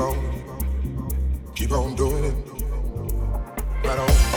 on, keep on doing it. Right on.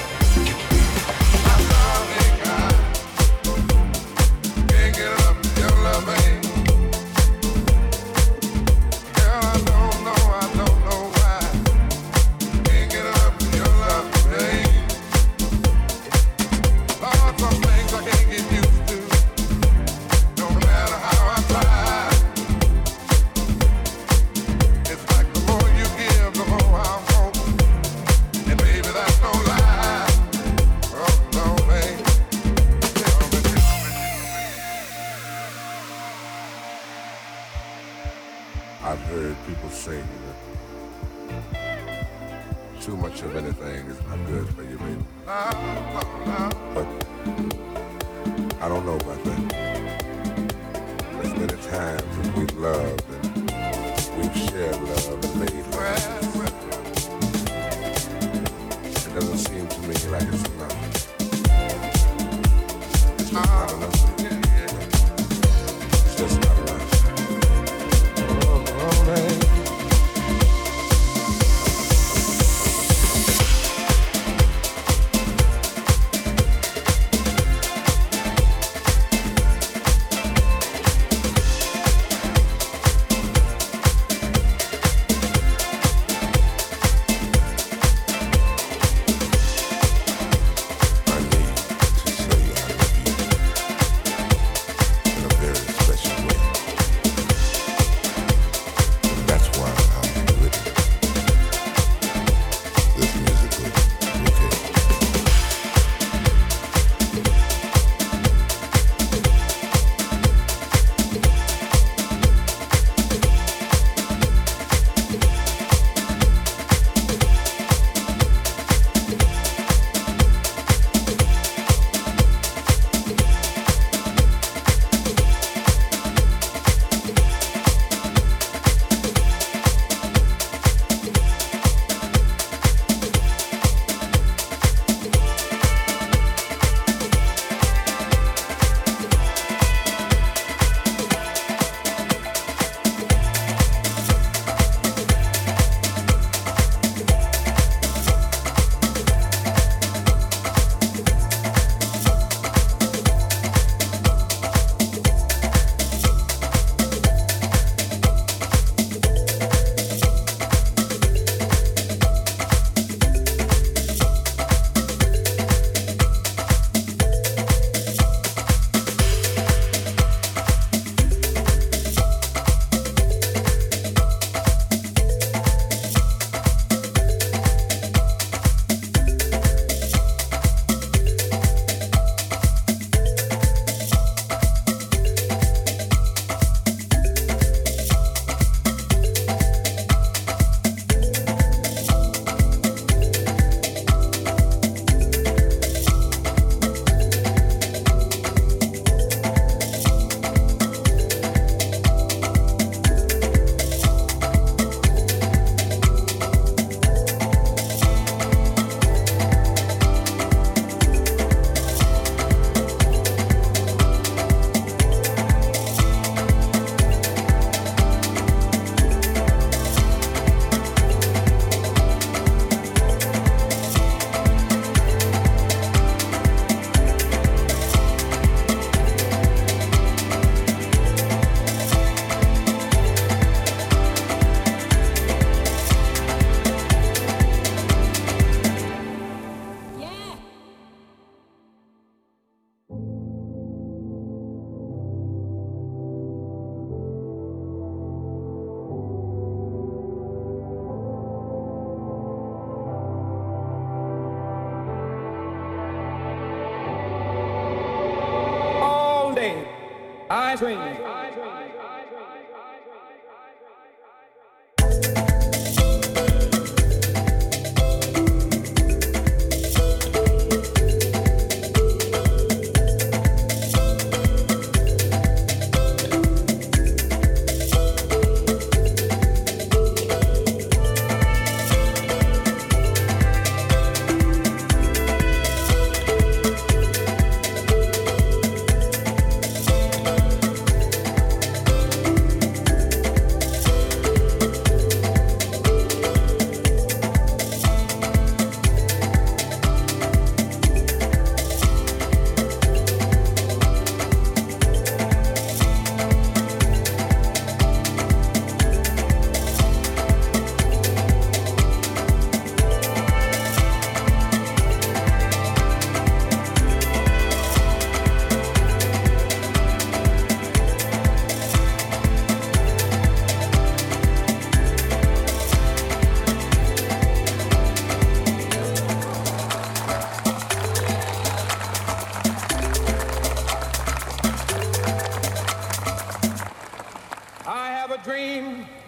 name.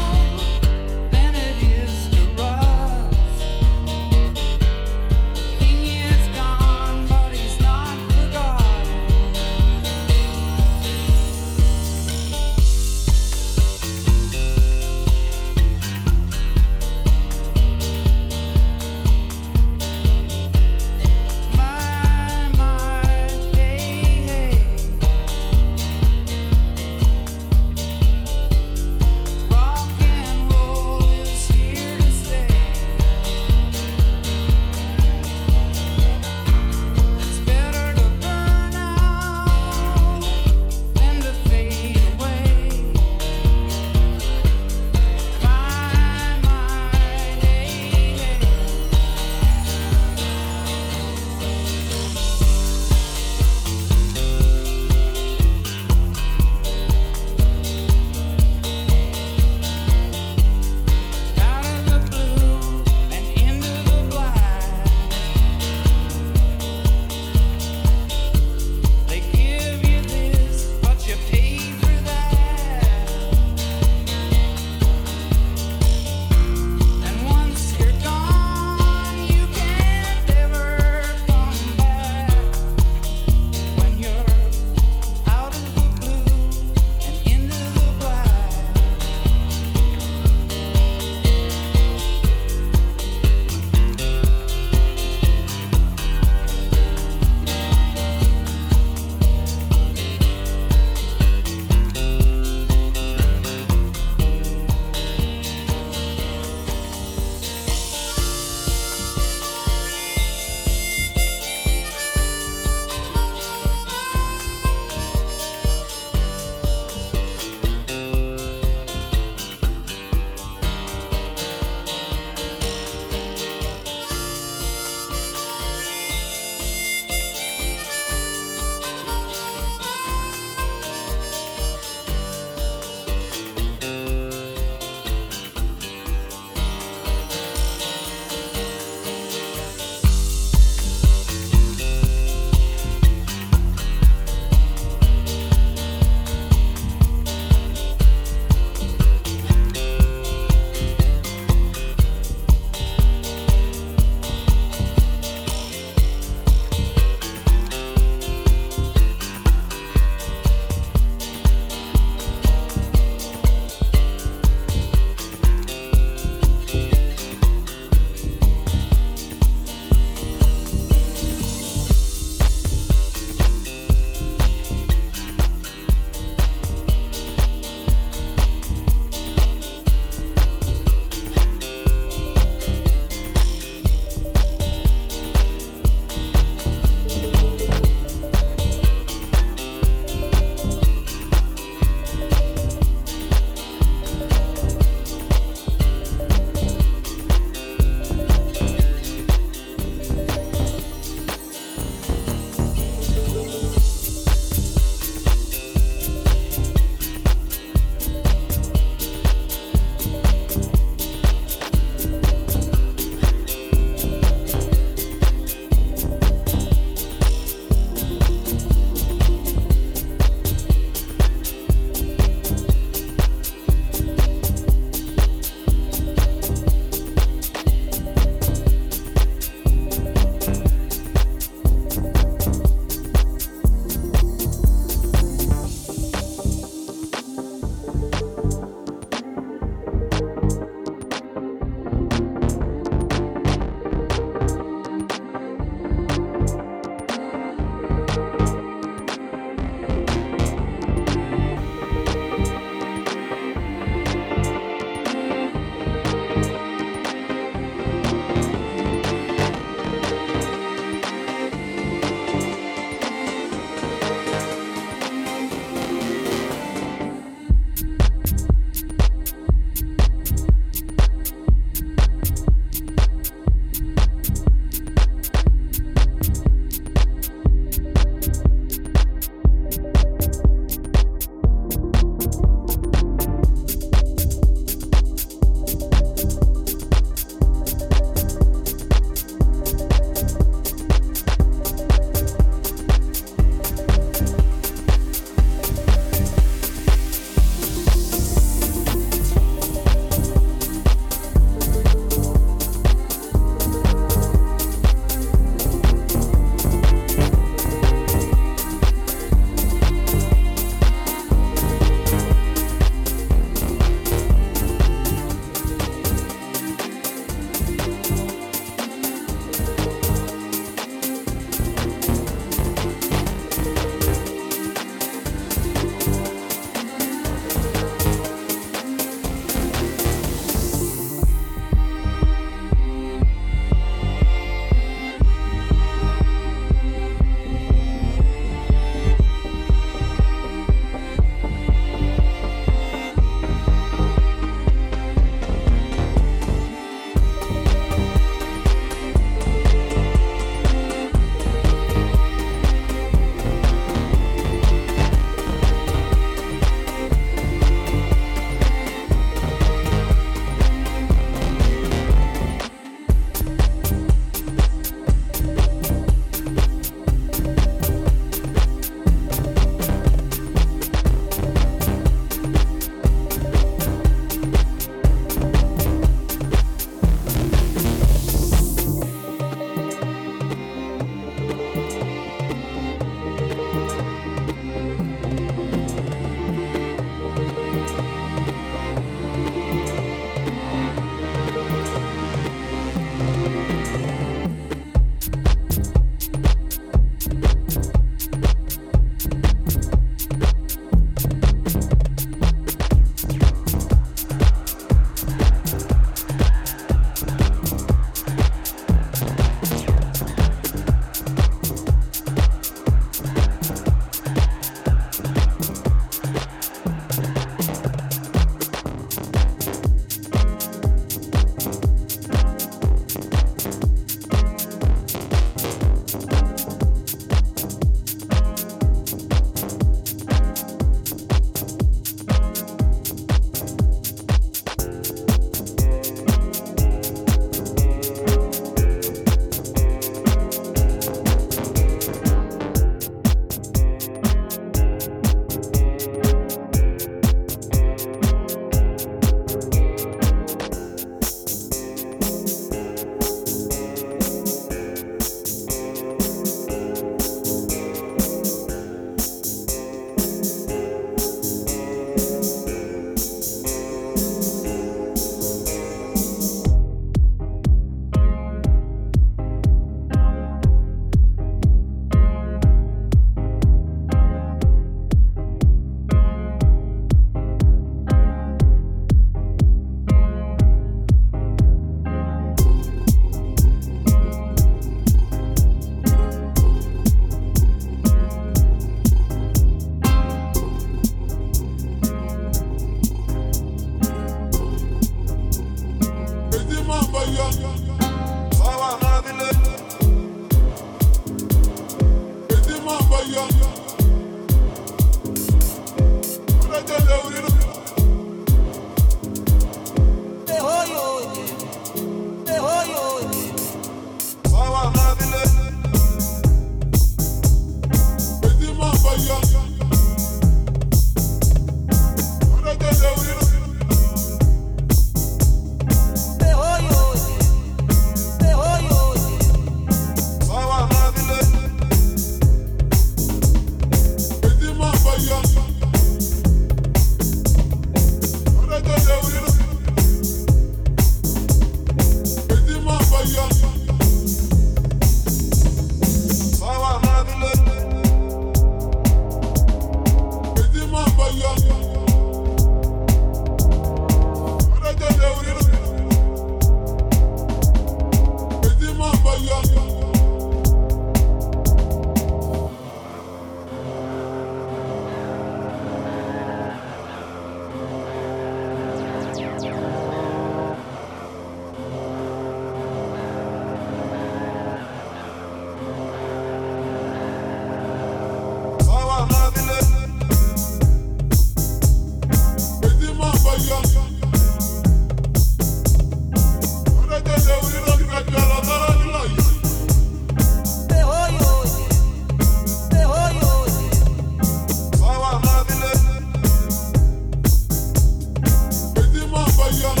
yo